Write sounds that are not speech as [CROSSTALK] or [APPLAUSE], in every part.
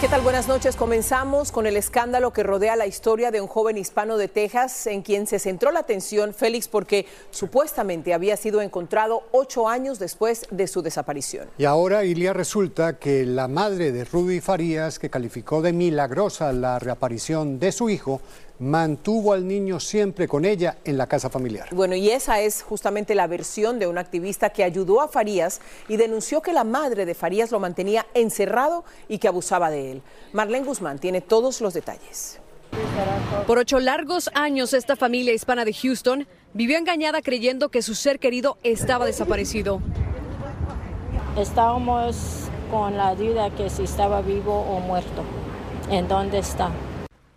¿Qué tal? Buenas noches. Comenzamos con el escándalo que rodea la historia de un joven hispano de Texas en quien se centró la atención Félix porque supuestamente había sido encontrado ocho años después de su desaparición. Y ahora, Ilia, resulta que la madre de Rudy Farías, que calificó de milagrosa la reaparición de su hijo, mantuvo al niño siempre con ella en la casa familiar. Bueno, y esa es justamente la versión de un activista que ayudó a Farías y denunció que la madre de Farías lo mantenía encerrado y que abusaba de él. Marlene Guzmán tiene todos los detalles. Por ocho largos años, esta familia hispana de Houston vivió engañada creyendo que su ser querido estaba desaparecido. Estábamos con la duda que si estaba vivo o muerto. ¿En dónde está?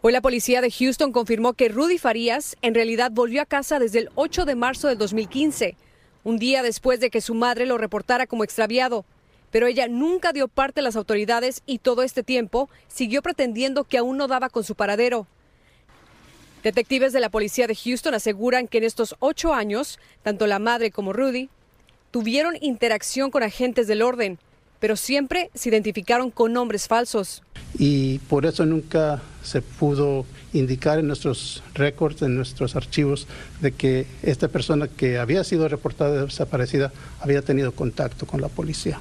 Hoy la policía de Houston confirmó que Rudy Farías en realidad volvió a casa desde el 8 de marzo del 2015, un día después de que su madre lo reportara como extraviado. Pero ella nunca dio parte a las autoridades y todo este tiempo siguió pretendiendo que aún no daba con su paradero. Detectives de la policía de Houston aseguran que en estos ocho años, tanto la madre como Rudy tuvieron interacción con agentes del orden, pero siempre se identificaron con nombres falsos. Y por eso nunca se pudo indicar en nuestros récords, en nuestros archivos, de que esta persona que había sido reportada desaparecida había tenido contacto con la policía.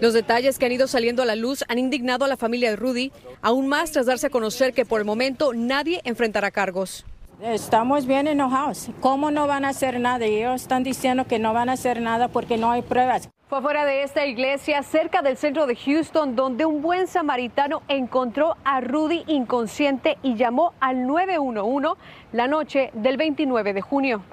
Los detalles que han ido saliendo a la luz han indignado a la familia de Rudy, aún más tras darse a conocer que por el momento nadie enfrentará cargos. Estamos bien enojados. ¿Cómo no van a hacer nada? Ellos están diciendo que no van a hacer nada porque no hay pruebas. Fue fuera de esta iglesia, cerca del centro de Houston, donde un buen samaritano encontró a Rudy inconsciente y llamó al 911 la noche del 29 de junio.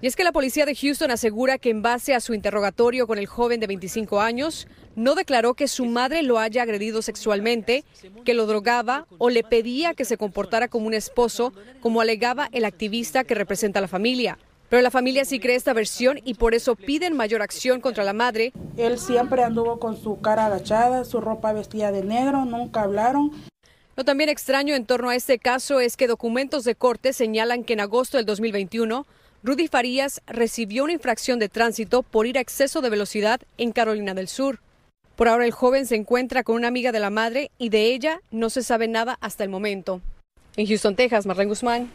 Y es que la policía de Houston asegura que en base a su interrogatorio con el joven de 25 años, no declaró que su madre lo haya agredido sexualmente, que lo drogaba o le pedía que se comportara como un esposo, como alegaba el activista que representa a la familia. Pero la familia sí cree esta versión y por eso piden mayor acción contra la madre. Él siempre anduvo con su cara agachada, su ropa vestida de negro, nunca hablaron. Lo también extraño en torno a este caso es que documentos de corte señalan que en agosto del 2021 Rudy Farías recibió una infracción de tránsito por ir a exceso de velocidad en Carolina del Sur. Por ahora el joven se encuentra con una amiga de la madre y de ella no se sabe nada hasta el momento. En Houston, Texas, Marlene Guzmán,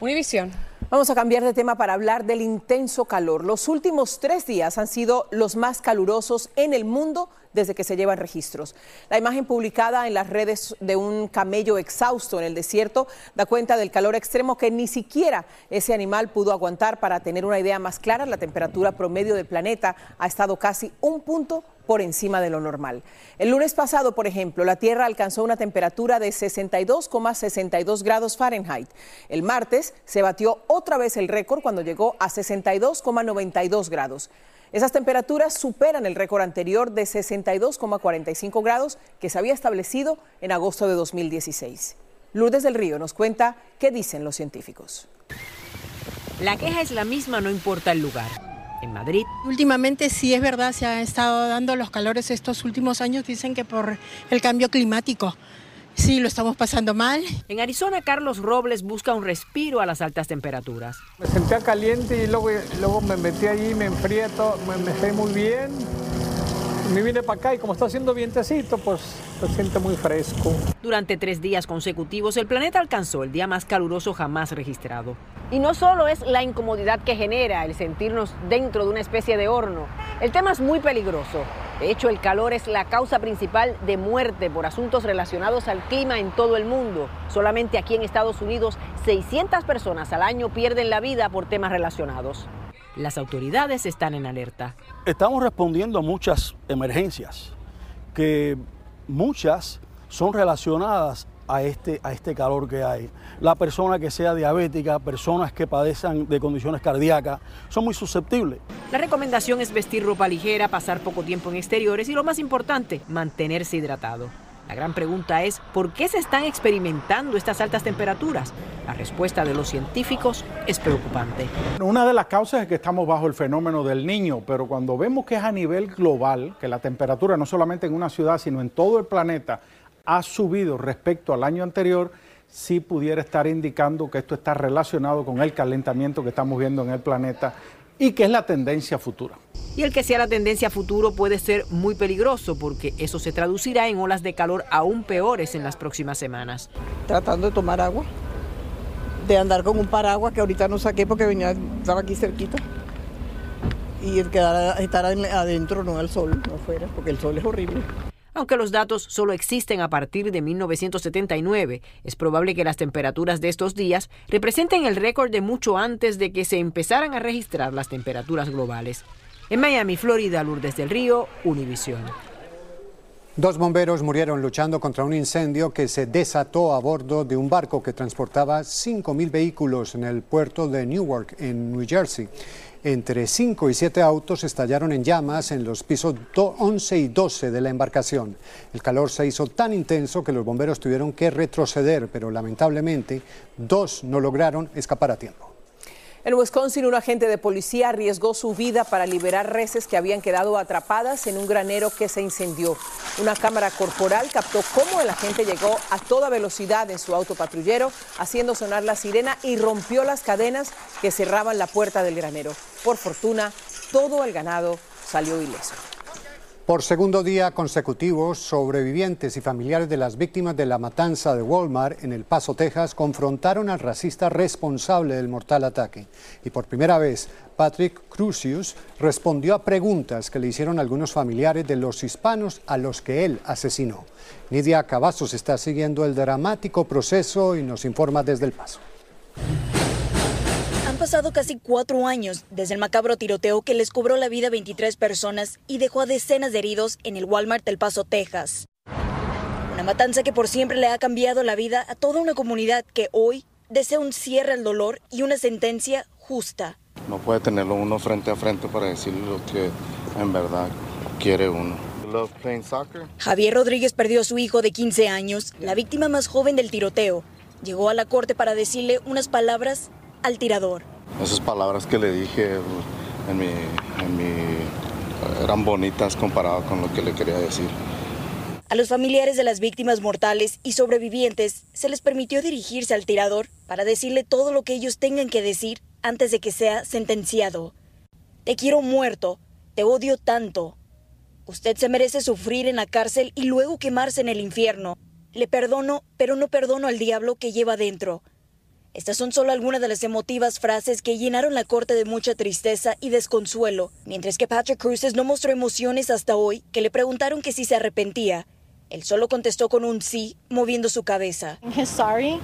Univisión. Vamos a cambiar de tema para hablar del intenso calor. Los últimos tres días han sido los más calurosos en el mundo desde que se llevan registros. La imagen publicada en las redes de un camello exhausto en el desierto da cuenta del calor extremo que ni siquiera ese animal pudo aguantar. Para tener una idea más clara, la temperatura promedio del planeta ha estado casi un punto por encima de lo normal. El lunes pasado, por ejemplo, la Tierra alcanzó una temperatura de 62,62 grados Fahrenheit. El martes se batió otra vez el récord cuando llegó a 62,92 grados. Esas temperaturas superan el récord anterior de 62,45 grados que se había establecido en agosto de 2016. Lourdes del Río nos cuenta qué dicen los científicos. La queja es la misma, no importa el lugar en Madrid. Últimamente sí es verdad, se han estado dando los calores estos últimos años, dicen que por el cambio climático. Sí, lo estamos pasando mal. En Arizona, Carlos Robles busca un respiro a las altas temperaturas. Me sentía caliente y luego, luego me metí allí, me enfrié, todo, me dejé muy bien. Me vine para acá y como está haciendo vientecito, pues se siente muy fresco. Durante tres días consecutivos, el planeta alcanzó el día más caluroso jamás registrado. Y no solo es la incomodidad que genera el sentirnos dentro de una especie de horno, el tema es muy peligroso. De hecho, el calor es la causa principal de muerte por asuntos relacionados al clima en todo el mundo. Solamente aquí en Estados Unidos, 600 personas al año pierden la vida por temas relacionados. Las autoridades están en alerta. Estamos respondiendo a muchas emergencias, que muchas son relacionadas a este, a este calor que hay. La persona que sea diabética, personas que padezcan de condiciones cardíacas, son muy susceptibles. La recomendación es vestir ropa ligera, pasar poco tiempo en exteriores y lo más importante, mantenerse hidratado. La gran pregunta es, ¿por qué se están experimentando estas altas temperaturas? La respuesta de los científicos es preocupante. Una de las causas es que estamos bajo el fenómeno del niño, pero cuando vemos que es a nivel global, que la temperatura no solamente en una ciudad, sino en todo el planeta, ha subido respecto al año anterior, sí pudiera estar indicando que esto está relacionado con el calentamiento que estamos viendo en el planeta y que es la tendencia futura. Y el que sea la tendencia futuro puede ser muy peligroso porque eso se traducirá en olas de calor aún peores en las próximas semanas. Tratando de tomar agua, de andar con un paraguas que ahorita no saqué porque venía, estaba aquí cerquita. Y el quedar, estar adentro, no al sol, no afuera, porque el sol es horrible. Aunque los datos solo existen a partir de 1979, es probable que las temperaturas de estos días representen el récord de mucho antes de que se empezaran a registrar las temperaturas globales. En Miami, Florida, Lourdes del Río, Univisión. Dos bomberos murieron luchando contra un incendio que se desató a bordo de un barco que transportaba 5.000 vehículos en el puerto de Newark, en New Jersey. Entre 5 y 7 autos estallaron en llamas en los pisos 11 y 12 de la embarcación. El calor se hizo tan intenso que los bomberos tuvieron que retroceder, pero lamentablemente dos no lograron escapar a tiempo. En Wisconsin, un agente de policía arriesgó su vida para liberar reses que habían quedado atrapadas en un granero que se incendió. Una cámara corporal captó cómo el agente llegó a toda velocidad en su auto patrullero, haciendo sonar la sirena y rompió las cadenas que cerraban la puerta del granero. Por fortuna, todo el ganado salió ileso. Por segundo día consecutivo, sobrevivientes y familiares de las víctimas de la matanza de Walmart en El Paso, Texas, confrontaron al racista responsable del mortal ataque. Y por primera vez, Patrick Crucius respondió a preguntas que le hicieron algunos familiares de los hispanos a los que él asesinó. Nidia Cavazos está siguiendo el dramático proceso y nos informa desde El Paso. Pasado casi cuatro años desde el macabro tiroteo que les cobró la vida a 23 personas y dejó a decenas de heridos en el Walmart del Paso, Texas. Una matanza que por siempre le ha cambiado la vida a toda una comunidad que hoy desea un cierre al dolor y una sentencia justa. No puede tenerlo uno frente a frente para decirle lo que en verdad quiere uno. Javier Rodríguez perdió a su hijo de 15 años, la víctima más joven del tiroteo. Llegó a la corte para decirle unas palabras al tirador. Esas palabras que le dije en mi, eran bonitas comparado con lo que le quería decir. A los familiares de las víctimas mortales y sobrevivientes se les permitió dirigirse al tirador para decirle todo lo que ellos tengan que decir antes de que sea sentenciado. Te quiero muerto, te odio tanto. Usted se merece sufrir en la cárcel y luego quemarse en el infierno. Le perdono, pero no perdono al diablo que lleva dentro. Estas son solo algunas de las emotivas frases que llenaron la corte de mucha tristeza y desconsuelo, mientras que Patrick Cruises no mostró emociones hasta hoy, que le preguntaron que si se arrepentía. Él solo contestó con un sí, moviendo su cabeza. His sorry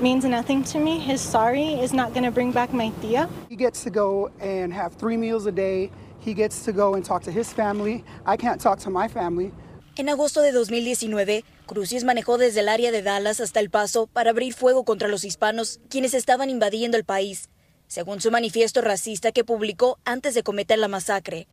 means nothing to me. His sorry is not going to bring back my tía. He gets to go and have three meals a day. He gets to go and talk to his family. I can't talk to my family. En agosto de 2019, Crucis manejó desde el área de Dallas hasta El Paso para abrir fuego contra los hispanos, quienes estaban invadiendo el país, según su manifiesto racista que publicó antes de cometer la masacre.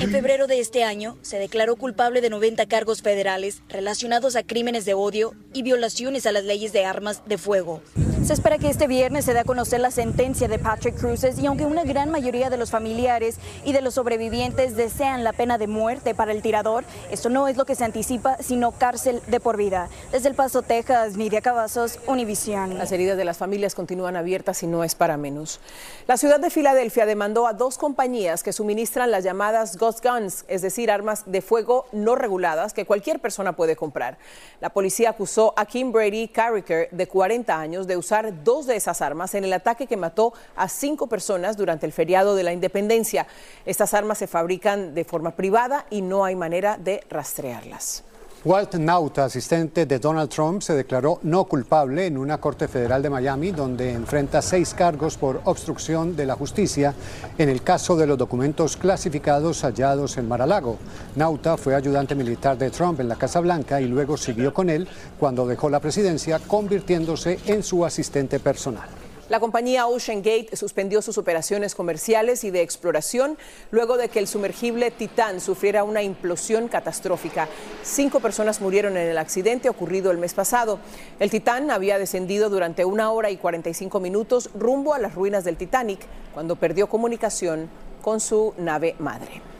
En febrero de este año, se declaró culpable de 90 cargos federales relacionados a crímenes de odio y violaciones a las leyes de armas de fuego. Se espera que este viernes se dé a conocer la sentencia de Patrick Cruises y aunque una gran mayoría de los familiares y de los sobrevivientes desean la pena de muerte para el tirador, esto no es lo que se anticipa, sino cárcel de por vida. Desde El Paso, Texas, Nidia Cavazos, Univision. Las heridas de las familias continúan abiertas y no es para menos. La ciudad de Filadelfia demandó a dos compañías que suministran las llamadas Ghost Guns, es decir, armas de fuego no reguladas que cualquier persona puede comprar. La policía acusó a Kim Brady Carricker, de 40 años, de usar dos de esas armas en el ataque que mató a cinco personas durante el feriado de la independencia. Estas armas se fabrican de forma privada y no hay manera de rastrearlas. Walt Nauta, asistente de Donald Trump, se declaró no culpable en una corte federal de Miami, donde enfrenta seis cargos por obstrucción de la justicia en el caso de los documentos clasificados hallados en Mar-a-Lago. Nauta fue ayudante militar de Trump en la Casa Blanca y luego siguió con él cuando dejó la presidencia, convirtiéndose en su asistente personal. La compañía Ocean Gate suspendió sus operaciones comerciales y de exploración luego de que el sumergible Titán sufriera una implosión catastrófica. Cinco personas murieron en el accidente ocurrido el mes pasado. El Titán había descendido durante una hora y 45 minutos rumbo a las ruinas del Titanic cuando perdió comunicación con su nave madre.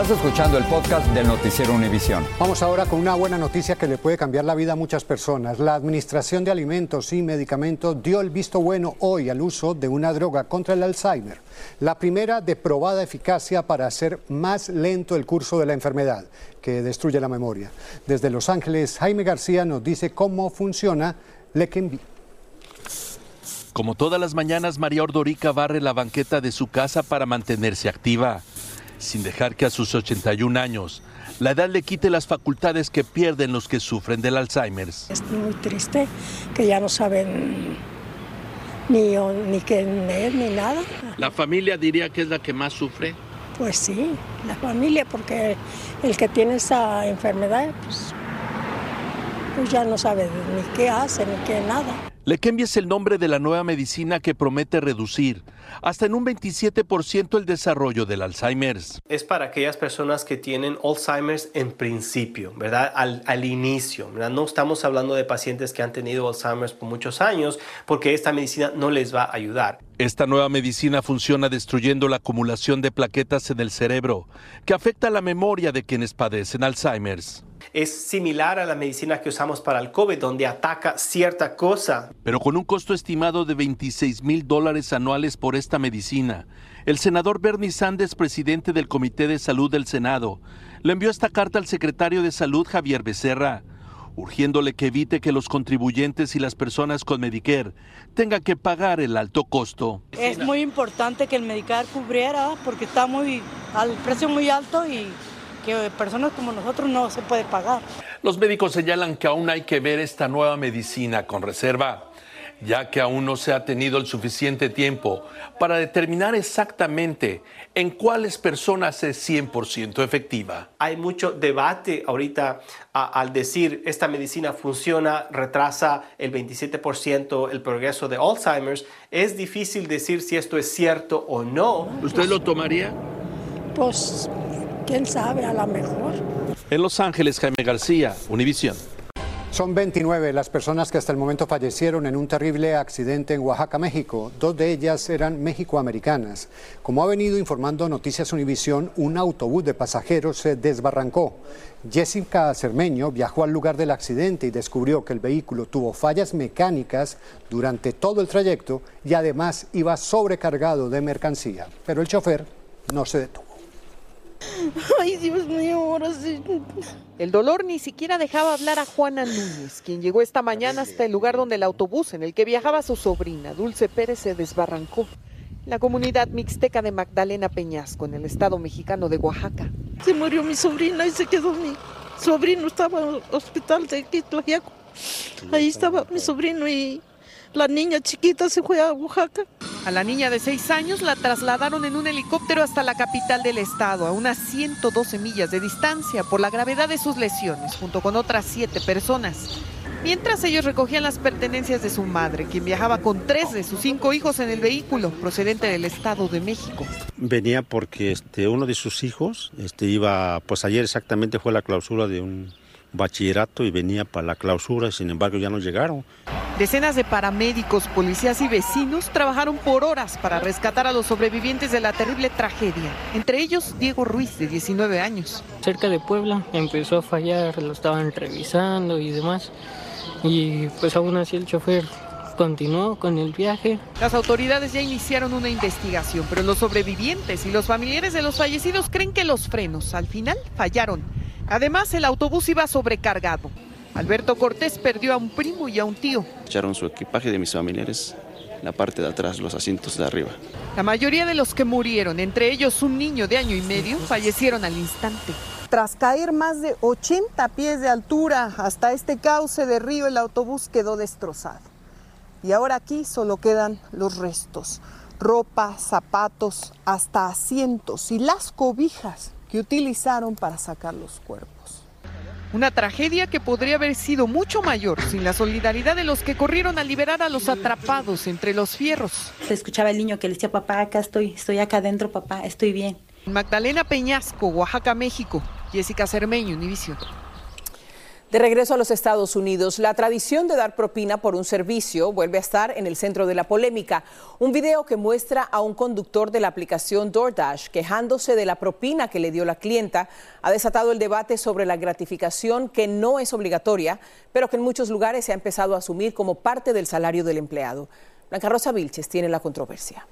Estás escuchando el podcast del noticiero Univisión. Vamos ahora con una buena noticia que le puede cambiar la vida a muchas personas. La Administración de Alimentos y Medicamentos dio el visto bueno hoy al uso de una droga contra el Alzheimer, la primera de probada eficacia para hacer más lento el curso de la enfermedad que destruye la memoria. Desde Los Ángeles, Jaime García nos dice cómo funciona Leqembi. Como todas las mañanas, María Ordorica barre la banqueta de su casa para mantenerse activa sin dejar que a sus 81 años la edad le quite las facultades que pierden los que sufren del Alzheimer. Es muy triste que ya no saben ni, ni quién es ni nada. ¿La familia diría que es la que más sufre? Pues sí, la familia, porque el que tiene esa enfermedad, pues, pues ya no sabe ni qué hace ni qué nada. Leqembi es el nombre de la nueva medicina que promete reducir hasta en un 27% el desarrollo del Alzheimer. Es para aquellas personas que tienen Alzheimer's en principio, ¿verdad? Al, al inicio, ¿verdad? No estamos hablando de pacientes que han tenido Alzheimer's por muchos años porque esta medicina no les va a ayudar. Esta nueva medicina funciona destruyendo la acumulación de plaquetas en el cerebro, que afecta la memoria de quienes padecen Alzheimer's. Es similar a la medicina que usamos para el COVID, donde ataca cierta cosa. Pero con un costo estimado de 26 mil dólares anuales por esta medicina, el senador Bernie Sanders, presidente del Comité de Salud del Senado, le envió esta carta al secretario de Salud Javier Becerra, urgiéndole que evite que los contribuyentes y las personas con Medicare tengan que pagar el alto costo. Es muy importante que el Medicare cubriera porque está muy al precio muy alto y que personas como nosotros no se puede pagar. Los médicos señalan que aún hay que ver esta nueva medicina con reserva, ya que aún no se ha tenido el suficiente tiempo para determinar exactamente en cuáles personas es 100% efectiva. Hay mucho debate ahorita a, al decir esta medicina funciona, retrasa el 27% el progreso de Alzheimer's. Es difícil decir si esto es cierto o no. ¿Usted lo tomaría? Pues quién sabe, a lo mejor. En Los Ángeles, Jaime García, Univisión. Son 29 las personas que hasta el momento fallecieron en un terrible accidente en Oaxaca, México. Dos de ellas eran mexicoamericanas. Como ha venido informando Noticias Univisión, un autobús de pasajeros se desbarrancó. Jessica Cermeño viajó al lugar del accidente y descubrió que el vehículo tuvo fallas mecánicas durante todo el trayecto y además iba sobrecargado de mercancía. Pero el chofer no se detuvo. [LAUGHS] Ay, Dios mío, ahora sí. El dolor ni siquiera dejaba hablar a Juana Núñez, quien llegó esta mañana hasta el lugar donde el autobús en el que viajaba su sobrina, Dulce Pérez, se desbarrancó. La comunidad mixteca de Magdalena Peñasco, en el estado mexicano de Oaxaca. Se murió mi sobrina y se quedó mi sobrino. Estaba en el hospital de Quitlajiaco. Ahí estaba mi sobrino y la niña chiquita se fue a Oaxaca. A la niña de seis años la trasladaron en un helicóptero hasta la capital del estado, a unas 112 millas de distancia, por la gravedad de sus lesiones, junto con otras siete personas. Mientras ellos recogían las pertenencias de su madre, quien viajaba con tres de sus cinco hijos en el vehículo, procedente del Estado de México. Venía porque este, uno de sus hijos este, iba, pues ayer exactamente fue la clausura de un bachillerato y venía para la clausura, sin embargo ya no llegaron. Decenas de paramédicos, policías y vecinos trabajaron por horas para rescatar a los sobrevivientes de la terrible tragedia, entre ellos Diego Ruiz, de 19 años. Cerca de Puebla empezó a fallar, lo estaban revisando y demás, y pues aún así el chofer continuó con el viaje. Las autoridades ya iniciaron una investigación, pero los sobrevivientes y los familiares de los fallecidos creen que los frenos al final fallaron. Además, el autobús iba sobrecargado. Alberto Cortés perdió a un primo y a un tío. Echaron su equipaje de mis familiares, la parte de atrás, los asientos de arriba. La mayoría de los que murieron, entre ellos un niño de año y medio, fallecieron al instante. Tras caer más de 80 pies de altura hasta este cauce de río, el autobús quedó destrozado. Y ahora aquí solo quedan los restos. ropa, zapatos, hasta asientos y las cobijas que utilizaron para sacar los cuerpos. Una tragedia que podría haber sido mucho mayor sin la solidaridad de los que corrieron a liberar a los atrapados entre los fierros. Se escuchaba el niño que le decía, papá, acá estoy, estoy acá adentro, papá, estoy bien. Magdalena Peñasco, Oaxaca, México. Jessica Cermeño, Univision. De regreso a los Estados Unidos, la tradición de dar propina por un servicio vuelve a estar en el centro de la polémica. Un video que muestra a un conductor de la aplicación DoorDash quejándose de la propina que le dio la clienta ha desatado el debate sobre la gratificación que no es obligatoria, pero que en muchos lugares se ha empezado a asumir como parte del salario del empleado. Blanca Rosa Vilches tiene la controversia.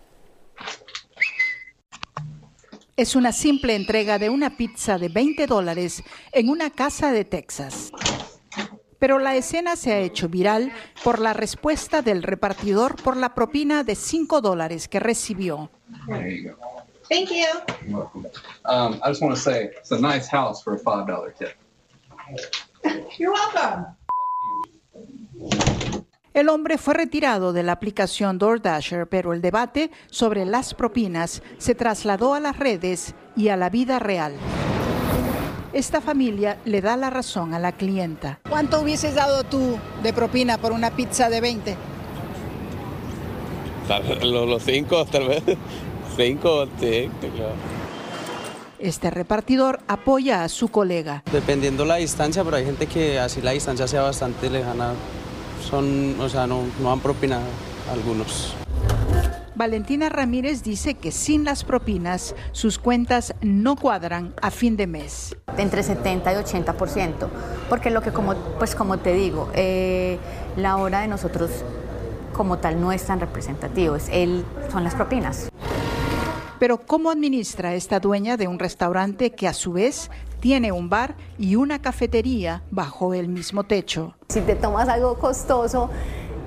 Es una simple entrega de una pizza de 20 dólares en una casa de Texas. Pero la escena se ha hecho viral por la respuesta del repartidor por la propina de 5 dólares que recibió. Thank you. Um, I just want to say it's a nice house for a $5 tip. You're welcome. El hombre fue retirado de la aplicación DoorDasher, pero el debate sobre las propinas se trasladó a las redes y a la vida real. Esta familia le da la razón a la clienta. ¿Cuánto hubieses dado tú de propina por una pizza de 20? Los, los cinco, tal vez. [LAUGHS] Cinco, sí, claro. Este repartidor apoya a su colega. Dependiendo la distancia, pero hay gente que así la distancia sea bastante lejana, son, o sea, no, no han propinado algunos. Valentina Ramírez dice que sin las propinas sus cuentas no cuadran a fin de mes. Entre 70 y 80%, porque lo que como, pues como te digo, eh, la hora de nosotros como tal no es tan representativo, es el, son las propinas. Pero ¿cómo administra esta dueña de un restaurante que a su vez tiene un bar y una cafetería bajo el mismo techo? Si te tomas algo costoso,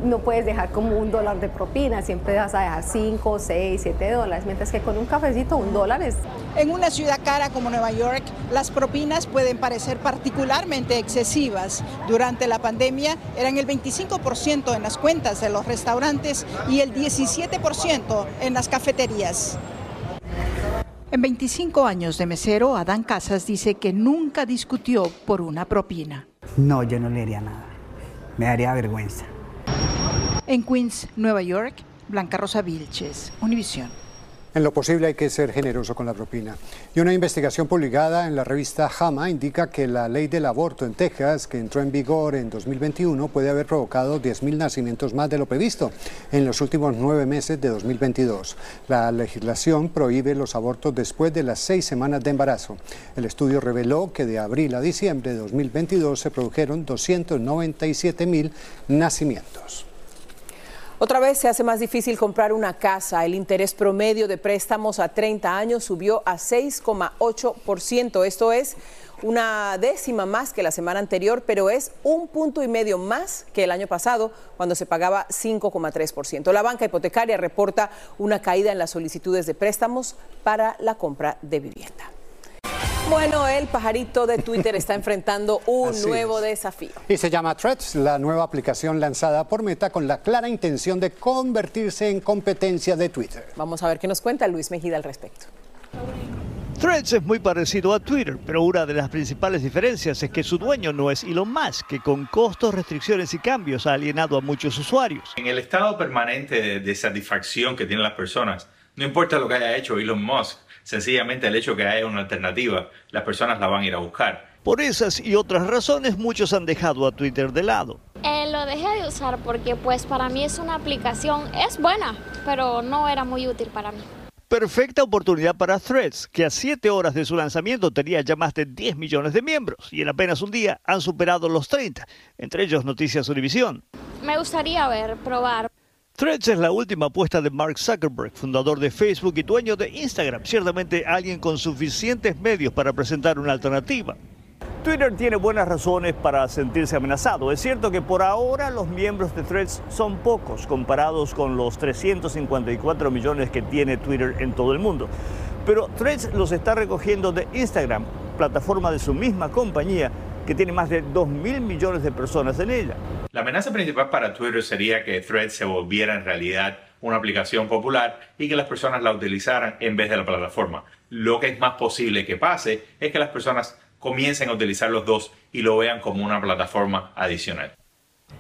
no puedes dejar como un dólar de propina, siempre vas a dejar 5, 6, 7 dólares, mientras que con un cafecito un dólar es... En una ciudad cara como Nueva York, las propinas pueden parecer particularmente excesivas. Durante la pandemia eran el 25% en las cuentas de los restaurantes y el 17% en las cafeterías. En 25 años de mesero, Adán Casas dice que nunca discutió por una propina. No, yo no le haría nada. Me daría vergüenza. En Queens, Nueva York, Blanca Rosa Vilches, Univisión. En lo posible hay que ser generoso con la propina. Y una investigación publicada en la revista JAMA indica que la ley del aborto en Texas, que entró en vigor en 2021, puede haber provocado 10.000 nacimientos más de lo previsto en los últimos nueve meses de 2022. La legislación prohíbe los abortos después de las seis semanas de embarazo. El estudio reveló que de abril a diciembre de 2022 se produjeron 297.000 nacimientos. Otra vez se hace más difícil comprar una casa. El interés promedio de préstamos a 30 años subió a 6,8%. Esto es una décima más que la semana anterior, pero es un punto y medio más que el año pasado, cuando se pagaba 5,3%. La banca hipotecaria reporta una caída en las solicitudes de préstamos para la compra de vivienda. Bueno, el pajarito de Twitter está enfrentando un Así nuevo es. desafío. Y se llama Threads, la nueva aplicación lanzada por Meta con la clara intención de convertirse en competencia de Twitter. Vamos a ver qué nos cuenta Luis Mejida al respecto. Threads es muy parecido a Twitter, pero una de las principales diferencias es que su dueño no es Elon Musk, que con costos, restricciones y cambios ha alienado a muchos usuarios. En el estado permanente de, de satisfacción que tienen las personas, no importa lo que haya hecho Elon Musk, sencillamente el hecho que haya una alternativa, las personas la van a ir a buscar. Por esas y otras razones, muchos han dejado a Twitter de lado. Eh, lo dejé de usar porque pues para mí es una aplicación, es buena, pero no era muy útil para mí. Perfecta oportunidad para Threads, que a 7 horas de su lanzamiento tenía ya más de 10 millones de miembros y en apenas un día han superado los 30, entre ellos Noticias Univisión. Me gustaría ver, probar. Threads es la última apuesta de Mark Zuckerberg, fundador de Facebook y dueño de Instagram, ciertamente alguien con suficientes medios para presentar una alternativa. Twitter tiene buenas razones para sentirse amenazado. Es cierto que por ahora los miembros de Threads son pocos comparados con los 354 millones que tiene Twitter en todo el mundo. Pero Threads los está recogiendo de Instagram, plataforma de su misma compañía, que tiene más de 2 mil millones de personas en ella. La amenaza principal para Twitter sería que Threads se volviera en realidad una aplicación popular y que las personas la utilizaran en vez de la plataforma. Lo que es más posible que pase es que las personas comiencen a utilizar los dos y lo vean como una plataforma adicional.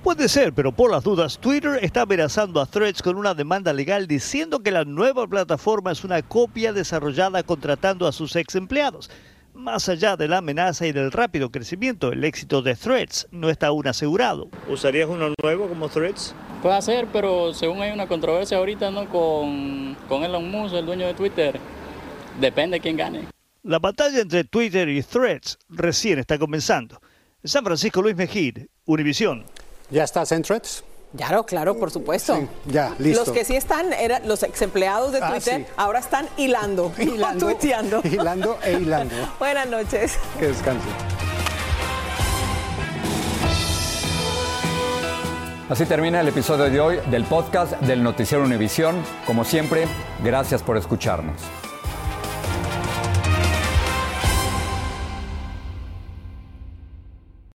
Puede ser, pero por las dudas, Twitter está amenazando a Threads con una demanda legal diciendo que la nueva plataforma es una copia desarrollada contratando a sus ex empleados. Más allá de la amenaza y del rápido crecimiento, el éxito de Threads no está aún asegurado. ¿Usarías uno nuevo como Threads? Puede ser, pero según hay una controversia ahorita ¿no? con, con Elon Musk, el dueño de Twitter, depende de quién gane. La batalla entre Twitter y Threads recién está comenzando. San Francisco Luis Mejid, Univisión. ¿Ya estás en Threads? Claro, claro, por supuesto. ya, listo. Los que sí están, eran los ex empleados de Ah, Twitter, sí. ahora están hilando, [LAUGHS] Hilando, [LAUGHS] tuiteando. hilando e hilando. [LAUGHS] Buenas noches. Que descanse. Así termina el episodio de hoy del podcast del Noticiero Univisión. Como siempre, gracias por escucharnos.